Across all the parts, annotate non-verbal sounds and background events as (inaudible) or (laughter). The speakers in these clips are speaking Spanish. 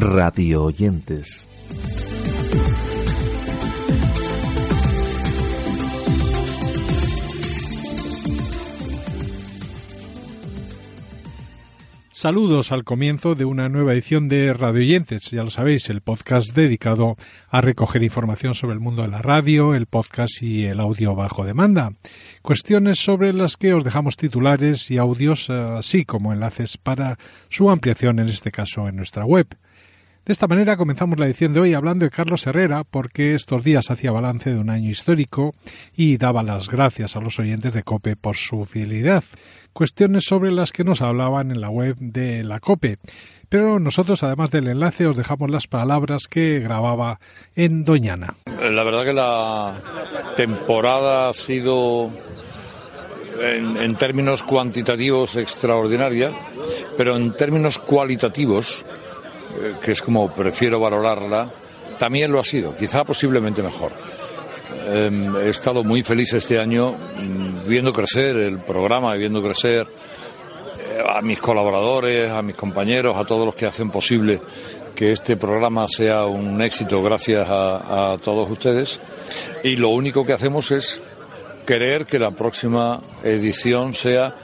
radio oyentes. Saludos al comienzo de una nueva edición de Radio Oyentes, ya lo sabéis, el podcast dedicado a recoger información sobre el mundo de la radio, el podcast y el audio bajo demanda. Cuestiones sobre las que os dejamos titulares y audios, así como enlaces para su ampliación, en este caso en nuestra web. De esta manera comenzamos la edición de hoy hablando de Carlos Herrera, porque estos días hacía balance de un año histórico y daba las gracias a los oyentes de COPE por su fidelidad cuestiones sobre las que nos hablaban en la web de la COPE. Pero nosotros, además del enlace, os dejamos las palabras que grababa en Doñana. La verdad que la temporada ha sido en, en, términos cuantitativos extraordinaria, pero en términos cualitativos, eh, que es como prefiero valorarla, también lo ha sido, quizá posiblemente mejor. Eh, he estado muy feliz este año mm, viendo crecer el programa, viendo crecer eh, a mis colaboradores, a mis compañeros, a todos los que hacen posible que este programa sea un éxito gracias a todos ustedes. Y lo único que hacemos es querer que la próxima edición sea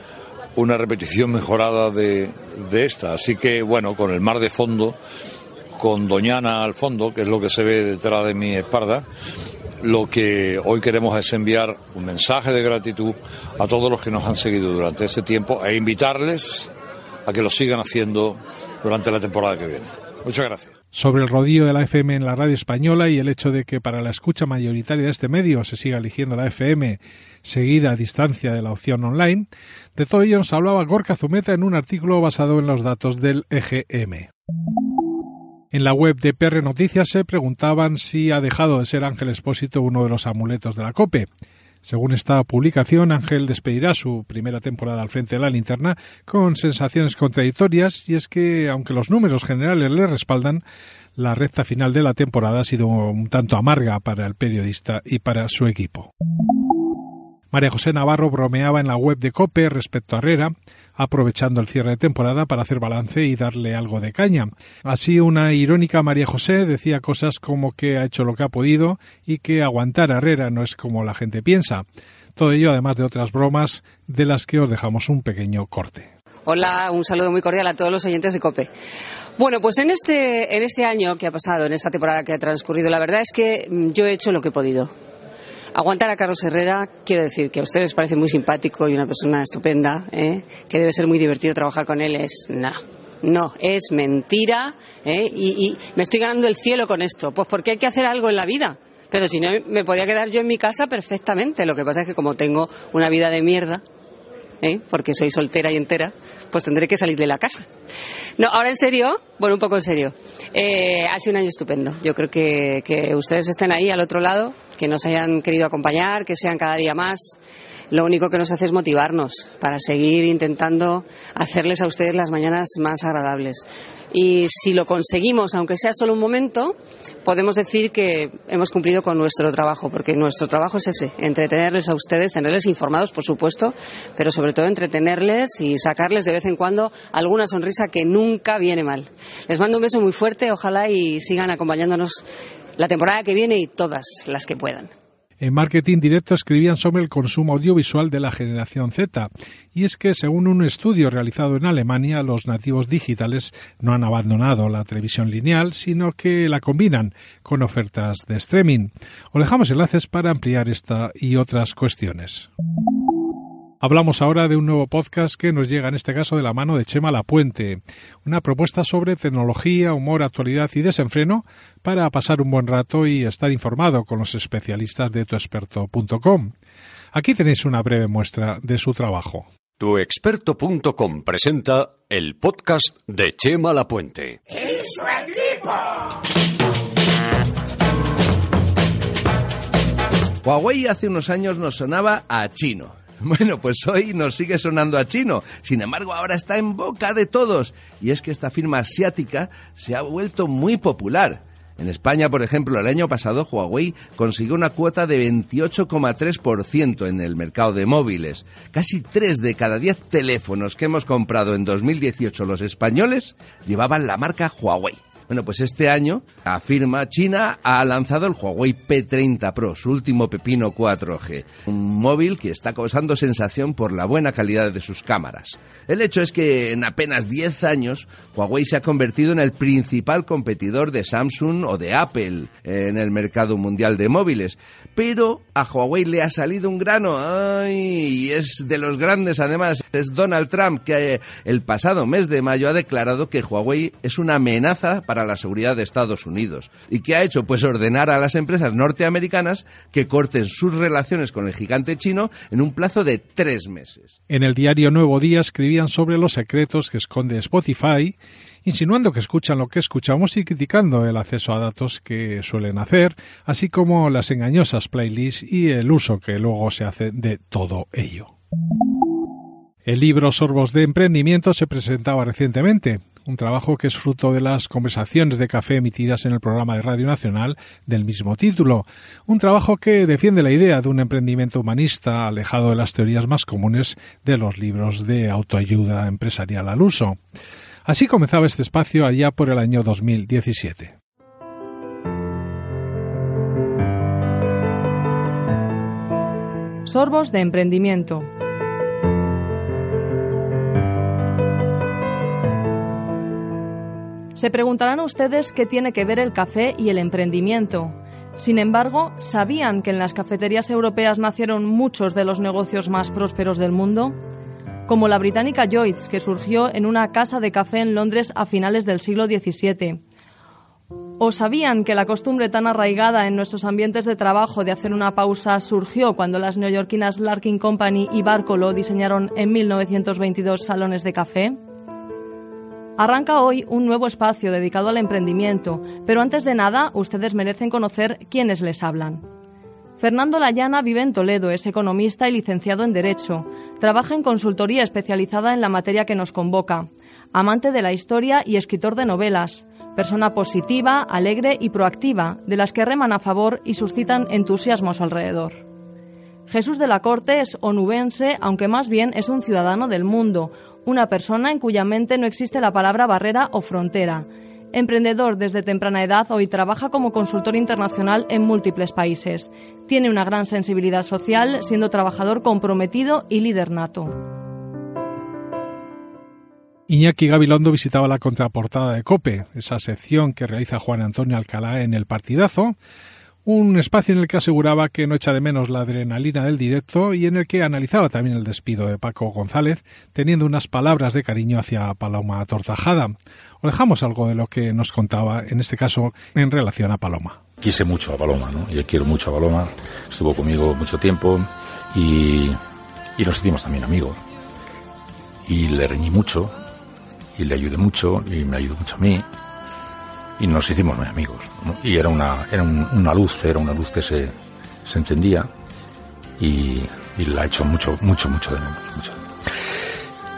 una repetición mejorada de, de, esta. Así que, bueno, con el mar de fondo, con Doñana al fondo, que es lo que se ve detrás de mi espalda, lo que hoy queremos es enviar un mensaje de gratitud a todos los que nos han seguido durante este tiempo e invitarles a que lo sigan haciendo durante la temporada que viene. Muchas gracias. Sobre el rodillo de la FM en la radio española y el hecho de que para la escucha mayoritaria de este medio se siga eligiendo la FM seguida a distancia de la opción online, de todo ello nos hablaba Gorka Zumeta en un artículo basado en los datos del EGM. En la web de PR Noticias se preguntaban si ha dejado de ser Ángel Espósito uno de los amuletos de la COPE. Según esta publicación, Ángel despedirá su primera temporada al frente de la linterna con sensaciones contradictorias y es que, aunque los números generales le respaldan, la recta final de la temporada ha sido un tanto amarga para el periodista y para su equipo. María José Navarro bromeaba en la web de COPE respecto a Herrera, aprovechando el cierre de temporada para hacer balance y darle algo de caña. Así, una irónica María José decía cosas como que ha hecho lo que ha podido y que aguantar a Herrera no es como la gente piensa. Todo ello además de otras bromas de las que os dejamos un pequeño corte. Hola, un saludo muy cordial a todos los oyentes de COPE. Bueno, pues en este, en este año que ha pasado, en esta temporada que ha transcurrido, la verdad es que yo he hecho lo que he podido. Aguantar a Carlos Herrera, quiero decir que a ustedes parece muy simpático y una persona estupenda, ¿eh? que debe ser muy divertido trabajar con él, es nada. No, es mentira ¿eh? y, y me estoy ganando el cielo con esto. Pues porque hay que hacer algo en la vida. Pero si no, me podía quedar yo en mi casa perfectamente. Lo que pasa es que como tengo una vida de mierda, ¿eh? porque soy soltera y entera, pues tendré que salir de la casa. No, ahora en serio, bueno, un poco en serio. Eh, ha sido un año estupendo. Yo creo que, que ustedes estén ahí al otro lado, que nos hayan querido acompañar, que sean cada día más. Lo único que nos hace es motivarnos para seguir intentando hacerles a ustedes las mañanas más agradables. Y si lo conseguimos, aunque sea solo un momento, podemos decir que hemos cumplido con nuestro trabajo, porque nuestro trabajo es ese, entretenerles a ustedes, tenerles informados, por supuesto, pero sobre todo entretenerles y sacarles de vez en cuando alguna sonrisa que nunca viene mal. Les mando un beso muy fuerte, ojalá y sigan acompañándonos la temporada que viene y todas las que puedan. En Marketing Directo escribían sobre el consumo audiovisual de la generación Z, y es que según un estudio realizado en Alemania, los nativos digitales no han abandonado la televisión lineal, sino que la combinan con ofertas de streaming. Os dejamos enlaces para ampliar esta y otras cuestiones. Hablamos ahora de un nuevo podcast que nos llega en este caso de la mano de Chema Lapuente, una propuesta sobre tecnología, humor, actualidad y desenfreno para pasar un buen rato y estar informado con los especialistas de tuexperto.com. Aquí tenéis una breve muestra de su trabajo. Tuexperto.com presenta el podcast de Chema Lapuente. ¡Y su equipo! Huawei hace unos años nos sonaba a chino. (laughs) Bueno, pues hoy nos sigue sonando a chino. Sin embargo, ahora está en boca de todos. Y es que esta firma asiática se ha vuelto muy popular. En España, por ejemplo, el año pasado Huawei consiguió una cuota de 28,3% en el mercado de móviles. Casi 3 de cada 10 teléfonos que hemos comprado en 2018 los españoles llevaban la marca Huawei. Bueno, pues este año, afirma, China ha lanzado el Huawei P30 Pro, su último pepino 4G, un móvil que está causando sensación por la buena calidad de sus cámaras. El hecho es que en apenas 10 años, Huawei se ha convertido en el principal competidor de Samsung o de Apple en el mercado mundial de móviles. Pero a Huawei le ha salido un grano. Y es de los grandes además, es Donald Trump que el pasado mes de mayo ha declarado que Huawei es una amenaza para la seguridad de Estados Unidos. ¿Y qué ha hecho? Pues ordenar a las empresas norteamericanas que corten sus relaciones con el gigante chino en un plazo de tres meses. En el diario Nuevo Día sobre los secretos que esconde Spotify, insinuando que escuchan lo que escuchamos y criticando el acceso a datos que suelen hacer, así como las engañosas playlists y el uso que luego se hace de todo ello. El libro Sorbos de Emprendimiento se presentaba recientemente, un trabajo que es fruto de las conversaciones de café emitidas en el programa de Radio Nacional del mismo título, un trabajo que defiende la idea de un emprendimiento humanista alejado de las teorías más comunes de los libros de autoayuda empresarial al uso. Así comenzaba este espacio allá por el año 2017. Sorbos de emprendimiento. Se preguntarán ustedes qué tiene que ver el café y el emprendimiento. Sin embargo, ¿sabían que en las cafeterías europeas nacieron muchos de los negocios más prósperos del mundo? Como la británica Lloyds, que surgió en una casa de café en Londres a finales del siglo XVII. ¿O sabían que la costumbre tan arraigada en nuestros ambientes de trabajo de hacer una pausa surgió cuando las neoyorquinas Larkin Company y Barcolo diseñaron en 1922 salones de café? Arranca hoy un nuevo espacio dedicado al emprendimiento, pero antes de nada, ustedes merecen conocer quiénes les hablan. Fernando Layana vive en Toledo, es economista y licenciado en Derecho. Trabaja en consultoría especializada en la materia que nos convoca. Amante de la historia y escritor de novelas. Persona positiva, alegre y proactiva, de las que reman a favor y suscitan entusiasmo a su alrededor. Jesús de la Corte es onubense, aunque más bien es un ciudadano del mundo, una persona en cuya mente no existe la palabra barrera o frontera. Emprendedor desde temprana edad, hoy trabaja como consultor internacional en múltiples países. Tiene una gran sensibilidad social, siendo trabajador comprometido y líder nato. Iñaki Gabilondo visitaba la contraportada de COPE, esa sección que realiza Juan Antonio Alcalá en El Partidazo, un espacio en el que aseguraba que no echa de menos la adrenalina del directo y en el que analizaba también el despido de Paco González, teniendo unas palabras de cariño hacia Paloma Tortajada. O dejamos algo de lo que nos contaba, en este caso, en relación a Paloma. Quise mucho a Paloma, ¿no? Y quiero mucho a Paloma. Estuvo conmigo mucho tiempo y, y nos hicimos también amigos. Y le reñí mucho y le ayudé mucho y me ayudó mucho a mí y nos hicimos muy amigos. Y era una, era una luz, era una luz que se, se encendía y, la ha hecho mucho, mucho, mucho de menos.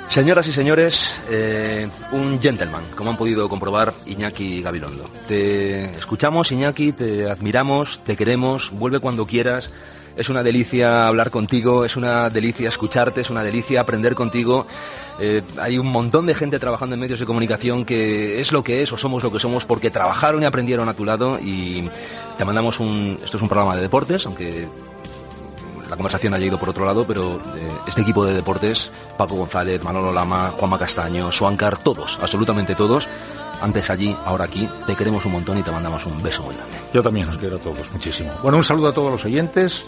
Señoras y señores, eh, un gentleman, como han podido comprobar Iñaki Gabilondo. Te escuchamos, Iñaki, te admiramos, te queremos, vuelve cuando quieras. Es una delicia hablar contigo, es una delicia escucharte, es una delicia aprender contigo. Eh, hay un montón de gente trabajando en medios de comunicación que es lo que es o somos lo que somos porque trabajaron y aprendieron a tu lado y te mandamos un... Esto es un programa de deportes, aunque la conversación haya ido por otro lado, pero eh, este equipo de deportes, Paco González, Manolo Lama, Juanma Castaño, Suancar, todos, absolutamente todos, antes allí, ahora aquí, te queremos un montón y te mandamos un beso muy grande. Yo también os quiero a todos muchísimo. Bueno, un saludo a todos los oyentes.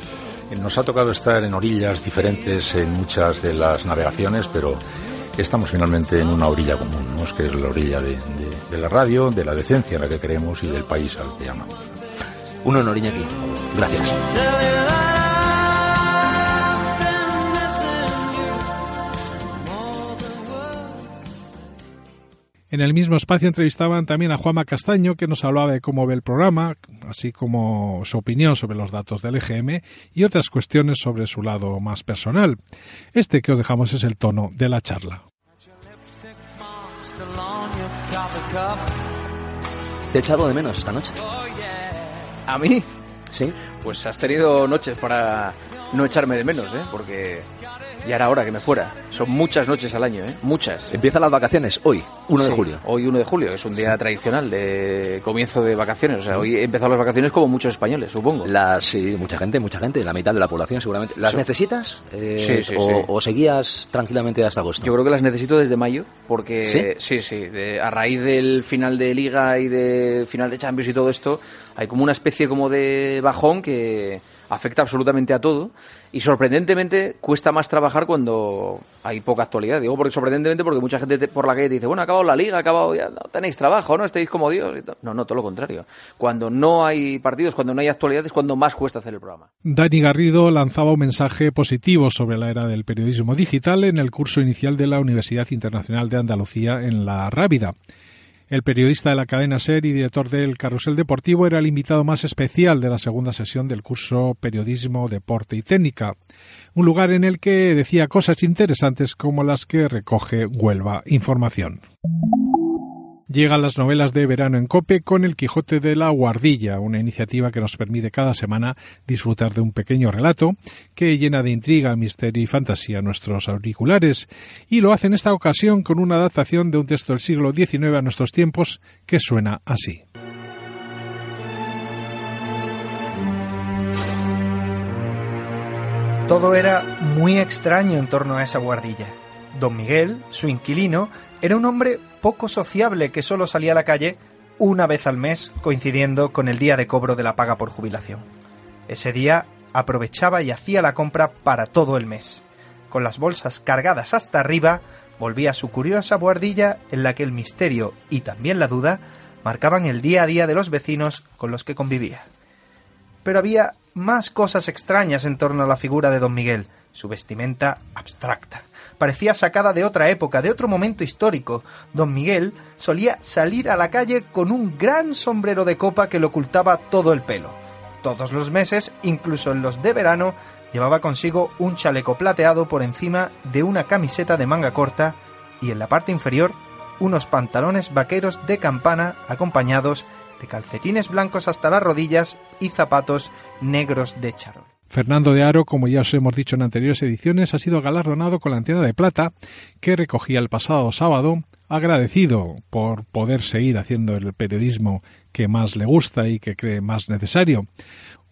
Nos ha tocado estar en orillas diferentes en muchas de las navegaciones, pero estamos finalmente en una orilla común, ¿no? que es la orilla de, de, de, la radio, de la decencia en la que creemos y del país al que llamamos. Uno en orilla aquí. Gracias. En el mismo espacio entrevistaban también a Juanma Castaño, que nos hablaba de cómo ve el programa, así como su opinión sobre los datos del EGM y otras cuestiones sobre su lado más personal. Este que os dejamos es el tono de la charla. ¿Te he echado de menos esta noche? ¿A mí? Sí. Pues has tenido noches para no echarme de menos, ¿eh? Porque ya era hora que me fuera. Son muchas noches al año, ¿eh? Muchas. Empiezan las vacaciones hoy, 1 de julio. Hoy 1 de julio, es un día tradicional de comienzo de vacaciones. O sea, hoy he empezado las vacaciones como muchos españoles, supongo. Las, sí, mucha gente, mucha gente, la mitad de la población seguramente. ¿Las necesitas? Eh, Sí, sí, o, o seguías tranquilamente hasta agosto? Yo creo que las necesito desde mayo, porque ¿Sí? sí, sí, de- a raíz del final de Liga y de final de Champions y todo esto, hay como una especie como de bajón que afecta absolutamente a todo y sorprendentemente cuesta más trabajar cuando hay poca actualidad. Digo porque sorprendentemente porque mucha gente te- por la calle te dice, bueno, ha acabado la Liga, ha acabado ya, no tenéis trabajo, no estáis como Dios. No, no, todo lo contrario. Cuando no hay partidos, cuando no hay actualidad es cuando más cuesta hacer el programa. Dani Garrido lanzaba un mensaje positivo sobre la era del periodismo digital en el curso inicial de la Universidad Internacional de Andalucía en La Rábida. El periodista de la cadena SER y director del Carrusel Deportivo era el invitado más especial de la segunda sesión del curso Periodismo, Deporte y Técnica, un lugar en el que decía cosas interesantes como las que recoge Huelva Información. Llegan las novelas de verano en Cope con El Quijote de la Guardilla, una iniciativa que nos permite cada semana disfrutar de un pequeño relato que llena de intriga, misterio y fantasía nuestros auriculares, y lo hace en esta ocasión con una adaptación de un texto del siglo XIX a nuestros tiempos que suena así. Todo era muy extraño en torno a esa guardilla. Don Miguel, su inquilino, era un hombre poco sociable que solo salía a la calle una vez al mes, coincidiendo con el día de cobro de la paga por jubilación. Ese día aprovechaba y hacía la compra para todo el mes. Con las bolsas cargadas hasta arriba, volvía a su curiosa guardilla en la que el misterio y también la duda marcaban el día a día de los vecinos con los que convivía. Pero había más cosas extrañas en torno a la figura de don Miguel, su vestimenta abstracta. Parecía sacada de otra época, de otro momento histórico. Don Miguel solía salir a la calle con un gran sombrero de copa que le ocultaba todo el pelo. Todos los meses, incluso en los de verano, llevaba consigo un chaleco plateado por encima de una camiseta de manga corta y en la parte inferior unos pantalones vaqueros de campana acompañados de calcetines blancos hasta las rodillas y zapatos negros de charol. Fernando de Aro, como ya os hemos dicho en anteriores ediciones, ha sido galardonado con la antena de plata que recogía el pasado sábado, agradecido por poder seguir haciendo el periodismo que más le gusta y que cree más necesario.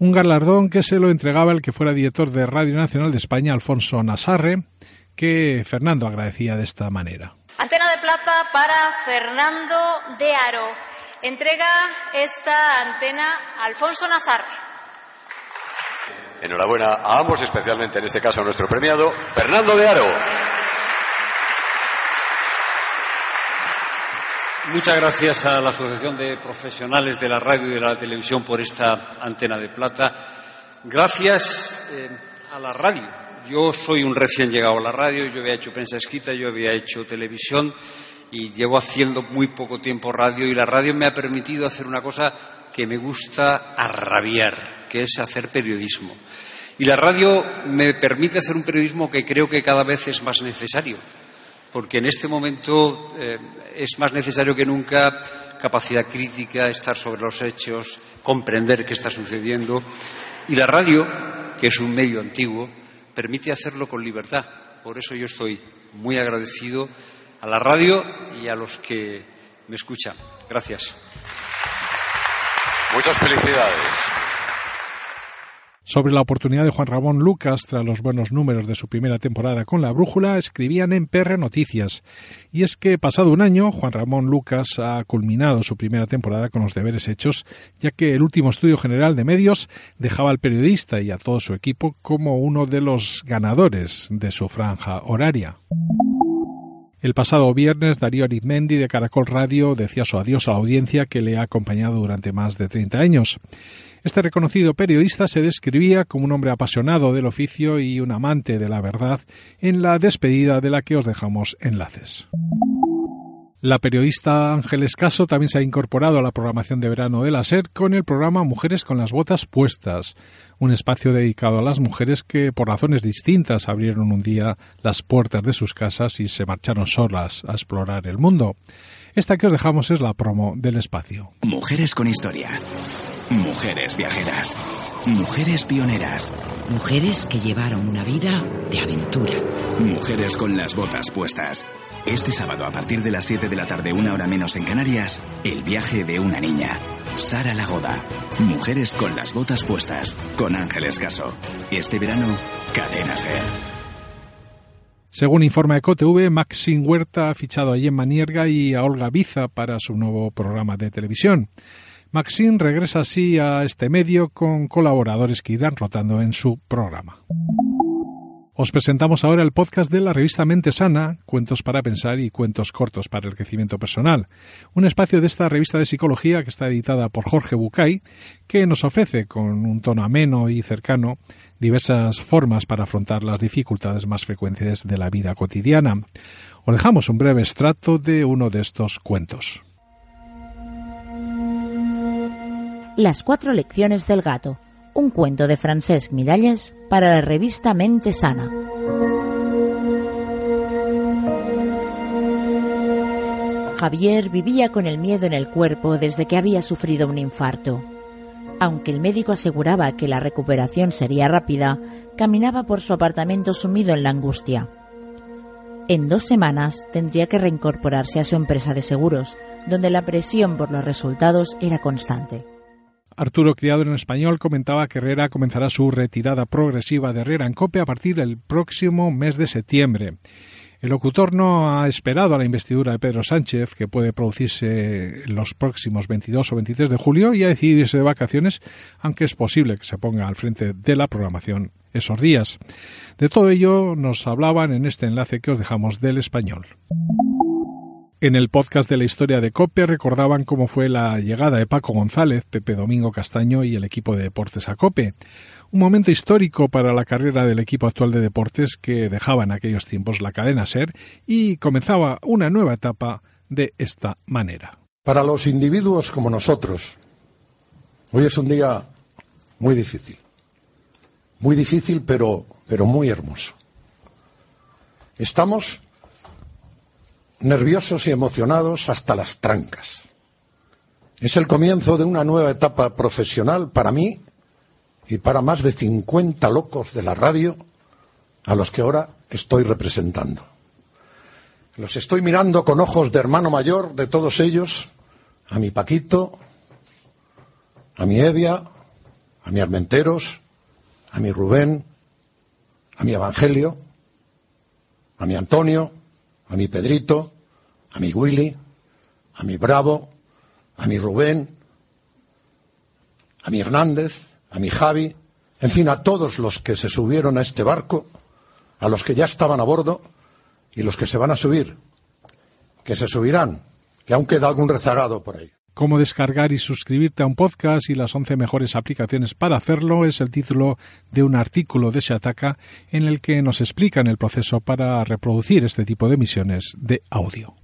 Un galardón que se lo entregaba el que fuera director de Radio Nacional de España, Alfonso Nasarre, que Fernando agradecía de esta manera. Antena de plata para Fernando de Aro. Entrega esta antena Alfonso Nazar. Enhorabuena a ambos, especialmente en este caso a nuestro premiado, Fernando de Aro. Muchas gracias a la Asociación de Profesionales de la Radio y de la Televisión por esta antena de plata. Gracias eh, a la radio. Yo soy un recién llegado a la radio, yo había hecho prensa escrita, yo había hecho televisión y llevo haciendo muy poco tiempo radio y la radio me ha permitido hacer una cosa que me gusta arrabiar, que es hacer periodismo. Y la radio me permite hacer un periodismo que creo que cada vez es más necesario, porque en este momento eh, es más necesario que nunca capacidad crítica, estar sobre los hechos, comprender qué está sucediendo. Y la radio, que es un medio antiguo, permite hacerlo con libertad. Por eso yo estoy muy agradecido a la radio y a los que me escuchan. Gracias. Muchas felicidades. Sobre la oportunidad de Juan Ramón Lucas tras los buenos números de su primera temporada con la Brújula, escribían en PR Noticias. Y es que pasado un año, Juan Ramón Lucas ha culminado su primera temporada con los deberes hechos, ya que el último estudio general de medios dejaba al periodista y a todo su equipo como uno de los ganadores de su franja horaria. El pasado viernes, Darío Arizmendi de Caracol Radio decía su adiós a la audiencia que le ha acompañado durante más de 30 años. Este reconocido periodista se describía como un hombre apasionado del oficio y un amante de la verdad en la despedida de la que os dejamos enlaces. La periodista Ángeles Caso también se ha incorporado a la programación de verano de la SER con el programa Mujeres con las botas puestas, un espacio dedicado a las mujeres que por razones distintas abrieron un día las puertas de sus casas y se marcharon solas a explorar el mundo. Esta que os dejamos es la promo del espacio. Mujeres con historia. Mujeres viajeras. Mujeres pioneras. Mujeres que llevaron una vida de aventura. Mujeres con las botas puestas. Este sábado a partir de las 7 de la tarde, una hora menos en Canarias, el viaje de una niña. Sara Lagoda. Mujeres con las botas puestas. Con Ángeles Caso. Este verano, Cadena Ser. Según informa EcoTV, Maxim Huerta ha fichado a Gemma Nierga y a Olga Biza para su nuevo programa de televisión. Maxim regresa así a este medio con colaboradores que irán rotando en su programa. Os presentamos ahora el podcast de la revista Mente Sana, Cuentos para Pensar y Cuentos Cortos para el Crecimiento Personal, un espacio de esta revista de psicología que está editada por Jorge Bucay, que nos ofrece, con un tono ameno y cercano, diversas formas para afrontar las dificultades más frecuentes de la vida cotidiana. Os dejamos un breve extracto de uno de estos cuentos. Las cuatro lecciones del gato un cuento de Francesc Miralles para la revista Mente Sana. Javier vivía con el miedo en el cuerpo desde que había sufrido un infarto. Aunque el médico aseguraba que la recuperación sería rápida, caminaba por su apartamento sumido en la angustia. En dos semanas tendría que reincorporarse a su empresa de seguros, donde la presión por los resultados era constante. Arturo Criado en español comentaba que Herrera comenzará su retirada progresiva de Herrera en COPE a partir del próximo mes de septiembre. El locutor no ha esperado a la investidura de Pedro Sánchez, que puede producirse los próximos 22 o 23 de julio, y ha decidido irse de vacaciones, aunque es posible que se ponga al frente de la programación esos días. De todo ello nos hablaban en este enlace que os dejamos del español. En el podcast de la historia de COPE recordaban cómo fue la llegada de Paco González, Pepe Domingo Castaño y el equipo de deportes a COPE. Un momento histórico para la carrera del equipo actual de deportes que dejaba en aquellos tiempos la cadena SER y comenzaba una nueva etapa de esta manera. Para los individuos como nosotros, hoy es un día muy difícil. Muy difícil, pero, pero muy hermoso. Estamos nerviosos y emocionados hasta las trancas. Es el comienzo de una nueva etapa profesional para mí y para más de 50 locos de la radio a los que ahora estoy representando. Los estoy mirando con ojos de hermano mayor de todos ellos, a mi Paquito, a mi Evia, a mi Armenteros, a mi Rubén, a mi Evangelio, a mi Antonio, a mi Pedrito, a mi Willy, a mi Bravo, a mi Rubén, a mi Hernández, a mi Javi, en fin, a todos los que se subieron a este barco, a los que ya estaban a bordo y los que se van a subir, que se subirán, que aún queda algún rezagado por ahí. Cómo descargar y suscribirte a un podcast y las 11 mejores aplicaciones para hacerlo es el título de un artículo de Shataka en el que nos explican el proceso para reproducir este tipo de emisiones de audio.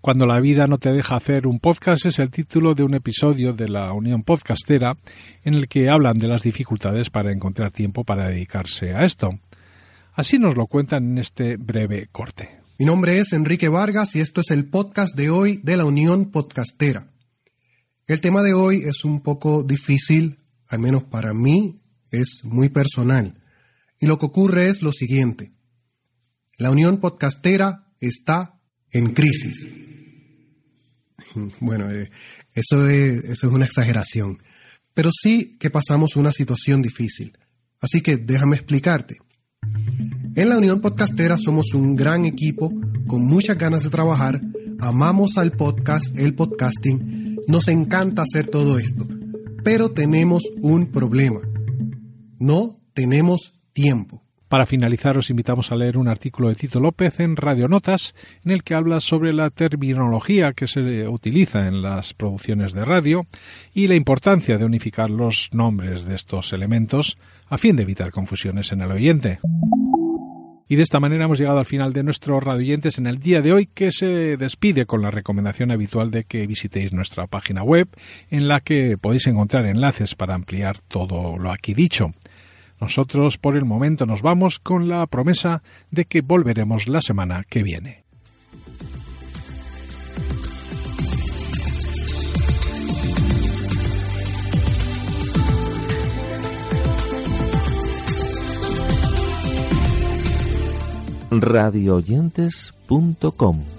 Cuando la vida no te deja hacer un podcast es el título de un episodio de la Unión Podcastera en el que hablan de las dificultades para encontrar tiempo para dedicarse a esto. Así nos lo cuentan en este breve corte. Mi nombre es Enrique Vargas y esto es el podcast de hoy de la Unión Podcastera. El tema de hoy es un poco difícil, al menos para mí, es muy personal. Y lo que ocurre es lo siguiente. La Unión Podcastera está en crisis. (laughs) Bueno, eh, eso, es, eso es una exageración. Pero sí que pasamos una situación difícil. Así que déjame explicarte. En la Unión Podcastera somos un gran equipo con muchas ganas de trabajar, amamos al podcast, el podcasting, nos encanta hacer todo esto, pero tenemos un problema. No tenemos tiempo. Para finalizar, os invitamos a leer un artículo de Tito López en Radio Notas, en el que habla sobre la terminología que se utiliza en las producciones de radio y la importancia de unificar los nombres de estos elementos a fin de evitar confusiones en el oyente. Y de esta manera hemos llegado al final de nuestros radioyentes en el día de hoy, que se despide con la recomendación habitual de que visitéis nuestra página web, en la que podéis encontrar enlaces para ampliar todo lo aquí dicho. Nosotros por el momento nos vamos con la promesa de que volveremos la semana que viene. radioyentes.com